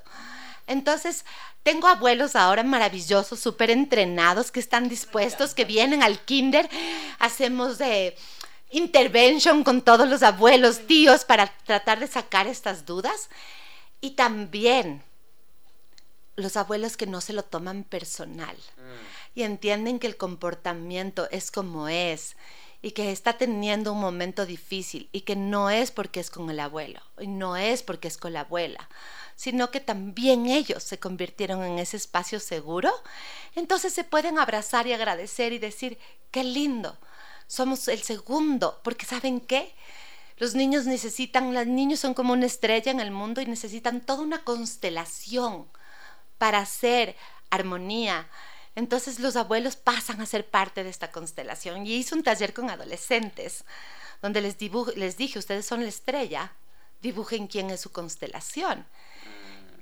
Speaker 4: Entonces, tengo abuelos ahora maravillosos, súper entrenados, que están dispuestos, que vienen al kinder. Hacemos de intervention con todos los abuelos, tíos, para tratar de sacar estas dudas. Y también los abuelos que no se lo toman personal y entienden que el comportamiento es como es y que está teniendo un momento difícil y que no es porque es con el abuelo y no es porque es con la abuela sino que también ellos se convirtieron en ese espacio seguro, entonces se pueden abrazar y agradecer y decir, qué lindo, somos el segundo, porque ¿saben qué? Los niños necesitan, los niños son como una estrella en el mundo y necesitan toda una constelación para hacer armonía. Entonces los abuelos pasan a ser parte de esta constelación. Y hice un taller con adolescentes donde les, les dije, ustedes son la estrella, dibujen quién es su constelación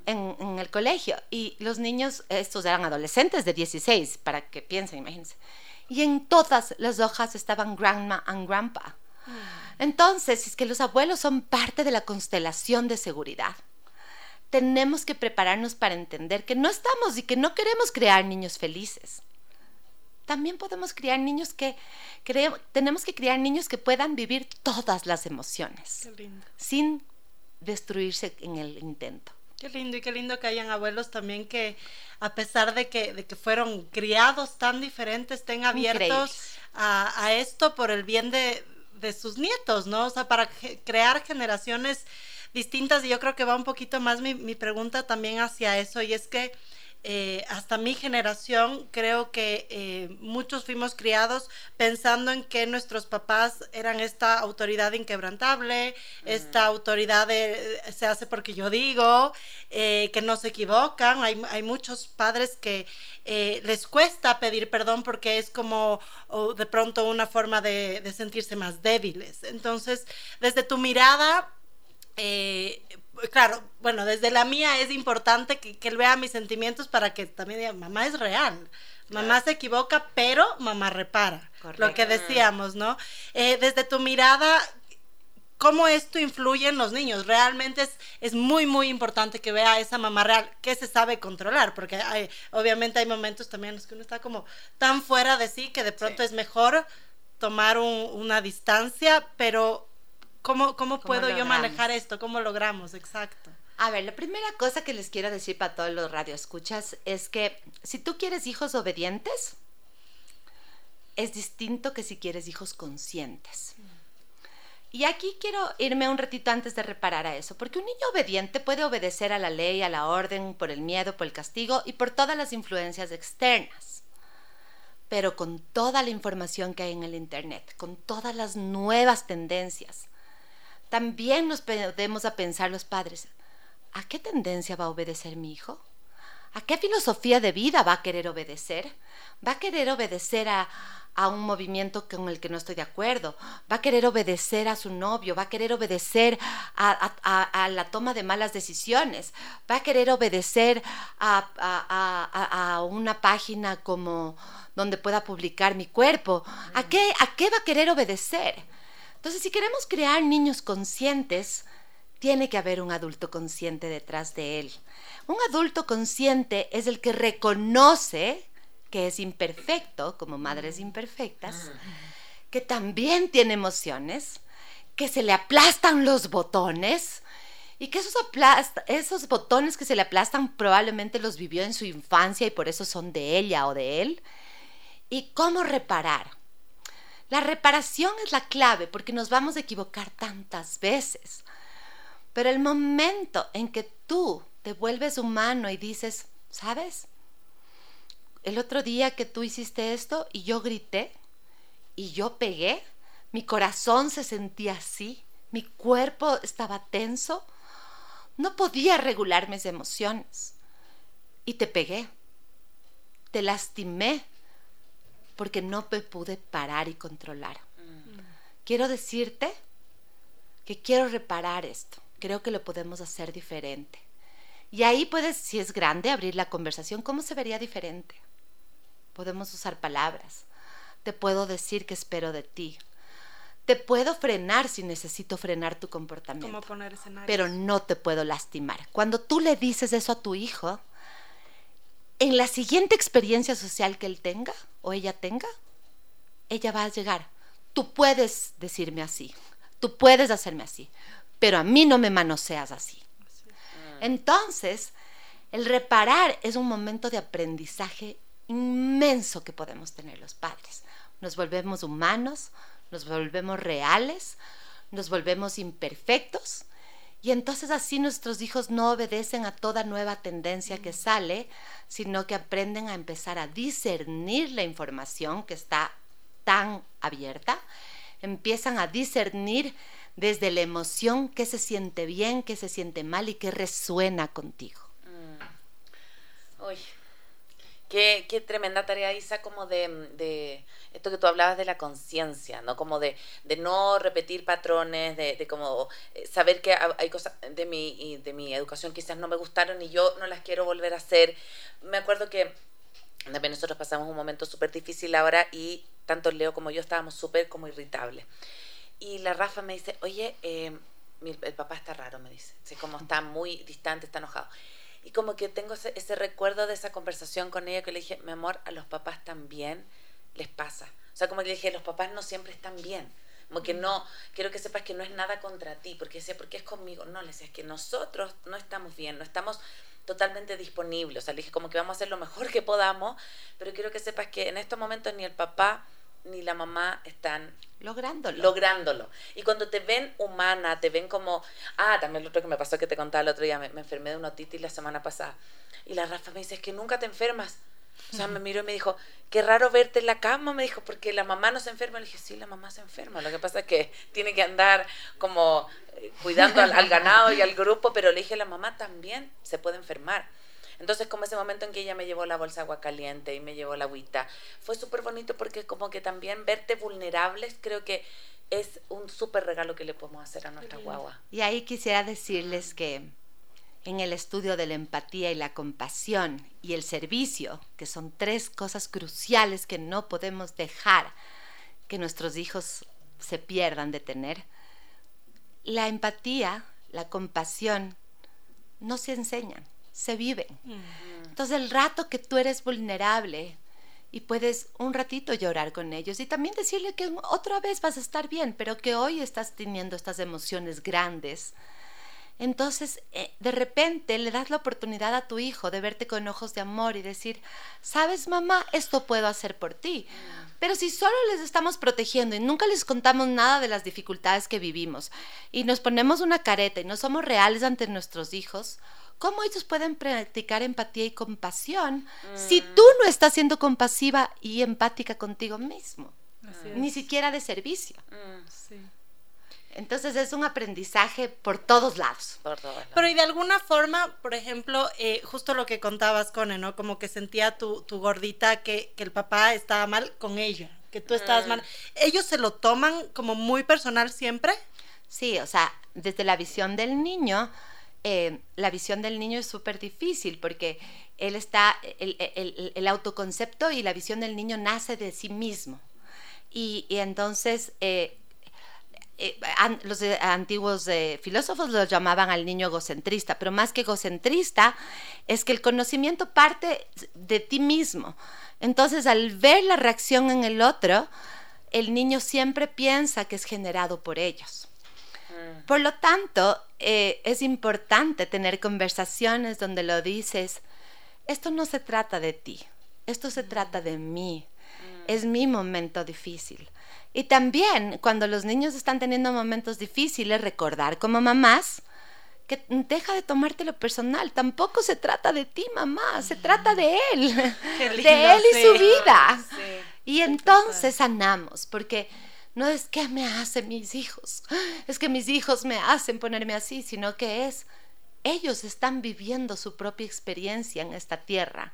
Speaker 4: en, el colegio y los niños, estos eran adolescentes de 16, para que piensen, imagínense. Y en todas las hojas estaban grandma and grandpa. Entonces, es que los abuelos son parte de la constelación de seguridad. Tenemos que prepararnos para entender que no estamos y que no queremos crear niños felices. También podemos criar niños que, tenemos que criar niños que puedan vivir todas las emociones sin destruirse en el intento.
Speaker 3: Qué lindo y qué lindo que hayan abuelos también que a pesar de que, de que fueron criados tan diferentes, estén abiertos a, a, esto por el bien de, de, sus nietos, ¿no? O sea, para crear generaciones distintas y yo creo que va un poquito más mi, mi pregunta también hacia eso y es que eh, hasta mi generación creo que eh, muchos fuimos criados pensando en que nuestros papás eran esta autoridad inquebrantable, esta autoridad de, se hace porque yo digo, eh, que no se equivocan. Hay, hay muchos padres que les cuesta pedir perdón porque es como de pronto una forma de, de sentirse más débiles. Entonces, desde tu mirada, eh, claro, bueno, desde la mía es importante que, él vea mis sentimientos para que también diga, mamá es real. Mamá se equivoca, pero mamá repara. Lo que decíamos, ¿no? Eh, desde tu mirada, ¿cómo esto influye en los niños? Realmente es, es muy, muy importante que vea a esa mamá real que se sabe controlar, porque hay, obviamente hay momentos también en los que uno está como tan fuera de sí que de pronto es mejor tomar una distancia, pero ¿Cómo, cómo, puedo yo manejar esto? ¿Cómo logramos? Exacto.
Speaker 4: A ver, la primera cosa que les quiero decir para todos los radioescuchas es que si tú quieres hijos obedientes, es distinto que si quieres hijos conscientes. Y aquí quiero irme un ratito antes de reparar a eso, porque un niño obediente puede obedecer a la ley, a la orden, por el miedo, por el castigo y por todas las influencias externas. Pero con toda la información que hay en el Internet, con todas las nuevas tendencias, también nos podemos a pensar los padres, ¿a qué tendencia va a obedecer mi hijo? ¿A qué filosofía de vida va a querer obedecer? ¿Va a querer obedecer a, a un movimiento con el que no estoy de acuerdo, va a querer obedecer a su novio, va a querer obedecer a, a, a la toma de malas decisiones, va a querer obedecer a, una página como donde pueda publicar mi cuerpo. ¿A qué, ¿A qué va a querer obedecer? Entonces, si queremos crear niños conscientes, tiene que haber un adulto consciente detrás de él. Un adulto consciente es el que reconoce que es imperfecto, como madres imperfectas, que también tiene emociones, que se le aplastan los botones y que esos, esos botones que se le aplastan probablemente los vivió en su infancia y por eso son de ella o de él. ¿Y cómo reparar? La reparación es la clave porque nos vamos a equivocar tantas veces. Pero el momento en que tú te vuelves humano y dices, ¿sabes? el otro día que tú hiciste esto y yo grité y yo pegué, mi corazón se sentía así, mi cuerpo estaba tenso, no podía regular mis emociones y te pegué, te lastimé porque no me pude parar y controlar. Quiero decirte que quiero reparar esto, creo que lo podemos hacer diferente. Y ahí puedes, si es grande, abrir la conversación, ¿cómo se vería diferente? Podemos usar palabras. Te puedo decir que espero de ti. Te puedo frenar si necesito frenar tu comportamiento.
Speaker 3: poner
Speaker 4: Pero no te puedo lastimar. Cuando tú le dices eso a tu hijo, en la siguiente experiencia social que él tenga o ella tenga, ella va a llegar. Tú puedes decirme así, tú puedes hacerme así, pero a mí no me manoseas así. Entonces, el reparar es un momento de aprendizaje inmenso que podemos tener los padres. Nos volvemos humanos, nos volvemos reales, nos volvemos imperfectos y entonces así nuestros hijos no obedecen a toda nueva tendencia que sale, sino que aprenden a empezar a discernir la información que está tan abierta, empiezan a discernir desde la emoción qué se siente bien, qué se siente mal y qué resuena contigo.
Speaker 1: Mm. Qué, qué, tremenda tarea, Isa, como de, de, esto que tú hablabas de la conciencia, ¿no? Como de, de, no repetir patrones, de, de como eh, saber que hay cosas de mi, de mi educación quizás no me gustaron y yo no las quiero volver a hacer. Me acuerdo que también nosotros pasamos un momento súper difícil ahora y tanto Leo como yo estábamos súper como irritables. Y la Rafa me dice, oye, eh, el papá está raro, me dice, como está muy distante, está enojado. Y como que tengo ese, recuerdo de esa conversación con ella que le dije, mi amor, a los papás también les pasa. O sea, como que le dije, los papás no siempre están bien. Como que no, quiero que sepas que no es nada contra ti, porque decía, ¿por qué es conmigo? No, le decía, es que nosotros no estamos bien, no estamos totalmente disponibles. O sea, le dije, como que vamos a hacer lo mejor que podamos, pero quiero que sepas que en estos momentos ni el papá ni la mamá están
Speaker 4: lográndolo.
Speaker 1: lográndolo. Y cuando te ven humana, te ven como, ah, también lo otro que me pasó que te contaba el otro día, me, enfermé de una otitis la semana pasada. Y la Rafa me dice, es que nunca te enfermas. O sea, me miró y me dijo, qué raro verte en la cama, me dijo, porque la mamá no se enferma. Le dije, sí, la mamá se enferma. Lo que pasa es que tiene que andar como eh, cuidando al, al ganado y al grupo, pero le dije, la mamá también se puede enfermar. Entonces, como ese momento en que ella me llevó la bolsa de agua caliente y me llevó la agüita, fue súper bonito porque como que también verte vulnerables creo que es un súper regalo que le podemos hacer a nuestra guagua.
Speaker 4: Y ahí quisiera decirles que en el estudio de la empatía y la compasión y el servicio, que son tres cosas cruciales que no podemos dejar que nuestros hijos se pierdan de tener, la empatía, la compasión, no se enseñan se viven. Entonces el rato que tú eres vulnerable y puedes un ratito llorar con ellos y también decirle que otra vez vas a estar bien, pero que hoy estás teniendo estas emociones grandes. Entonces, eh, de repente le das la oportunidad a tu hijo de verte con ojos de amor y decir, sabes mamá, esto puedo hacer por ti. Pero si solo les estamos protegiendo y nunca les contamos nada de las dificultades que vivimos y nos ponemos una careta y no somos reales ante nuestros hijos, ¿Cómo ellos pueden practicar empatía y compasión si mm. tú no estás siendo compasiva y empática contigo mismo? Ni siquiera de servicio.
Speaker 1: Mm.
Speaker 4: Entonces es un aprendizaje por todos lados.
Speaker 1: Por todos lados.
Speaker 3: Pero y de alguna forma, por ejemplo, eh, justo lo que contabas, Cone, ¿no? Como que sentía tu, tu gordita que, que el papá estaba mal con ella, que tú estabas
Speaker 1: Mm.
Speaker 3: mal. ¿Ellos se lo toman como muy personal siempre?
Speaker 4: Sí, o sea, desde la visión del niño, eh, la visión del niño es súper difícil porque él está, el, autoconcepto y la visión del niño nace de sí mismo. Y, entonces eh, eh, los antiguos filósofos lo llamaban al niño egocentrista, pero más que egocentrista es que el conocimiento parte de ti mismo. Entonces, al ver la reacción en el otro, el niño siempre piensa que es generado por ellos.
Speaker 1: Mm.
Speaker 4: Por lo tanto, eh, es importante tener conversaciones donde lo dices, esto no se trata de ti, esto se trata de mí, es mi momento difícil. Y también cuando los niños están teniendo momentos difíciles, recordar como mamás que deja de tomártelo personal, tampoco se trata de ti, mamá, se trata de él,
Speaker 3: lindo,
Speaker 4: de él y su vida.
Speaker 1: Sí.
Speaker 4: Y entonces sanamos, porque no es que me hacen mis hijos, es que mis hijos me hacen ponerme así, sino que es, ellos están viviendo su propia experiencia en esta tierra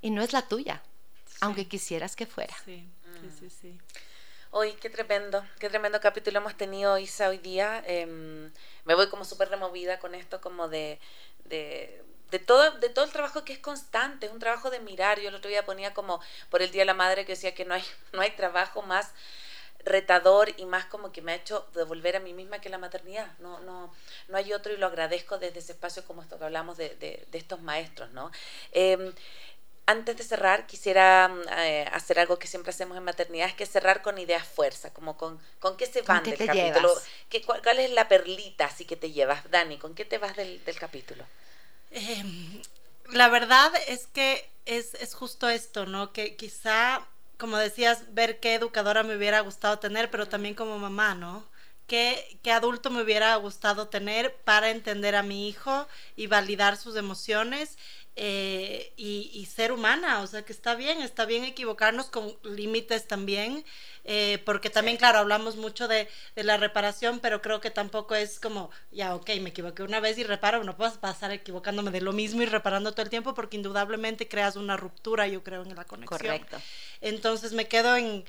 Speaker 4: y no es la tuya, aunque quisieras que fuera.
Speaker 3: Sí, sí, sí, sí.
Speaker 1: Hoy, qué tremendo, qué tremendo capítulo hemos tenido, Isa, hoy día. Em, me voy como súper removida con esto, como de, de, de todo, de todo el trabajo que es constante, es un trabajo de mirar. Yo el otro día ponía como por el Día de la Madre que decía que no hay, no hay trabajo más retador y más como que me ha hecho devolver a mí misma que la maternidad. No, no, no hay otro y lo agradezco desde ese espacio como esto que hablamos de, de, de estos maestros, ¿no? Em, antes de cerrar, quisiera mm, eh, hacer algo que siempre hacemos en maternidad, es que cerrar con ideas fuerza, como con, con qué se
Speaker 4: ¿Con
Speaker 1: van
Speaker 4: qué
Speaker 1: del
Speaker 4: te
Speaker 1: capítulo. ¿Qué, cuál, cuál es la perlita así que te llevas? Dani, ¿con qué te vas del, del capítulo?
Speaker 3: Eh, la verdad es que es, es justo esto, ¿no? Que quizá, como decías, ver qué educadora me hubiera gustado tener, pero también como mamá, ¿no? ¿Qué, qué adulto me hubiera gustado tener para entender a mi hijo y validar sus emociones eh, y, y ser humana? O sea, que está bien, está bien equivocarnos con límites también. eh, porque también, claro, hablamos mucho de, de la reparación, pero creo que tampoco es como, ya, ok, me equivoqué una vez y reparo, no puedo pasar equivocándome de lo mismo y reparando todo el tiempo, porque indudablemente creas una ruptura, yo creo, en la conexión.
Speaker 4: Correcto.
Speaker 3: Entonces me quedo en,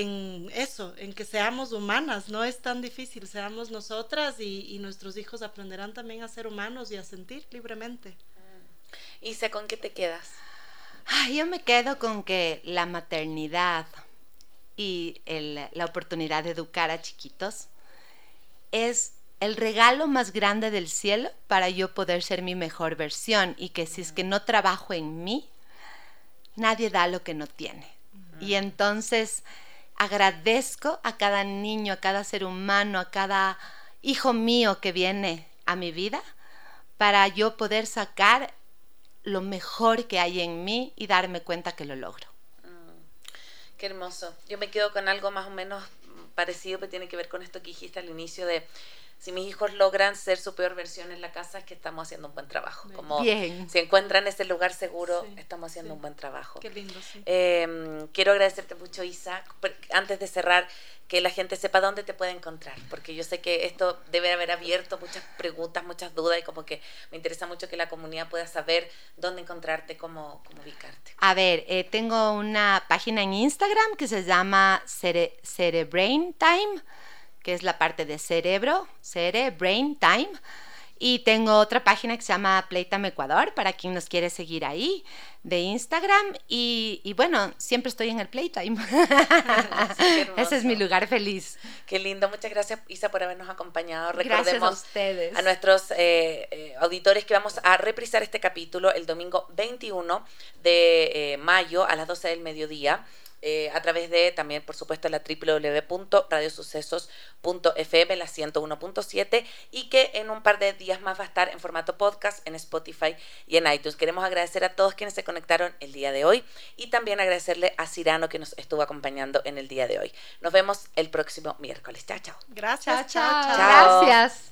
Speaker 3: en eso, en que seamos humanas, no es tan difícil, seamos nosotras y, y nuestros hijos aprenderán también a ser humanos y a sentir libremente.
Speaker 1: Isa, ¿con qué te quedas?
Speaker 4: Ay, yo me quedo con que la maternidad y el- la oportunidad de educar a chiquitos es el regalo más grande del cielo para yo poder ser mi mejor versión y que si es que no trabajo en mí, nadie da lo que no tiene. Y entonces agradezco a cada niño, a cada ser humano, a cada hijo mío que viene a mi vida para yo poder sacar lo mejor que hay en mí y darme cuenta que lo logro.
Speaker 1: Qué hermoso. Yo me quedo con algo más o menos parecido que tiene que ver con esto que dijiste al inicio de si mis hijos logran ser su peor versión en la casa es que estamos haciendo un buen trabajo. Como
Speaker 4: Bien.
Speaker 1: si encuentran ese lugar seguro,
Speaker 3: Sí,
Speaker 1: estamos haciendo
Speaker 3: sí.
Speaker 1: un buen trabajo.
Speaker 3: Qué lindo, sí.
Speaker 1: Eh, quiero agradecerte mucho, Isa. Antes de cerrar, que la gente sepa dónde te puede encontrar, porque yo sé que esto debe haber abierto muchas preguntas, muchas dudas y como que me interesa mucho que la comunidad pueda saber dónde encontrarte, cómo, cómo ubicarte.
Speaker 4: A ver, eh, tengo una página en Instagram que se llama Cere Cerebrain Time, que es la parte de cerebro, Cerebrain Time. Y tengo otra página que se llama Playtime Ecuador, para quien nos quiere seguir ahí, de Instagram. Y, y bueno, siempre estoy en el Playtime. Ese es mi lugar feliz.
Speaker 1: Qué lindo, muchas gracias Isa por habernos acompañado.
Speaker 4: Gracias a
Speaker 1: Recordemos
Speaker 4: ustedes.
Speaker 1: a nuestros eh, eh, auditores que vamos a reprisar este capítulo el domingo 21 de eh, mayo a las 12 del mediodía. Eh, a través de también, por supuesto, la www.radiosucesos.fm, la 101.7, y que en un par de días más va a estar en formato podcast en Spotify y en iTunes. Queremos agradecer a todos quienes se conectaron el día de hoy y también agradecerle a Cirano que nos estuvo acompañando en el día de hoy. Nos vemos el próximo miércoles. Chao, chao.
Speaker 3: Gracias,
Speaker 5: Chao,
Speaker 3: chao,
Speaker 5: chao.
Speaker 3: chao.
Speaker 1: Chao.
Speaker 4: Gracias.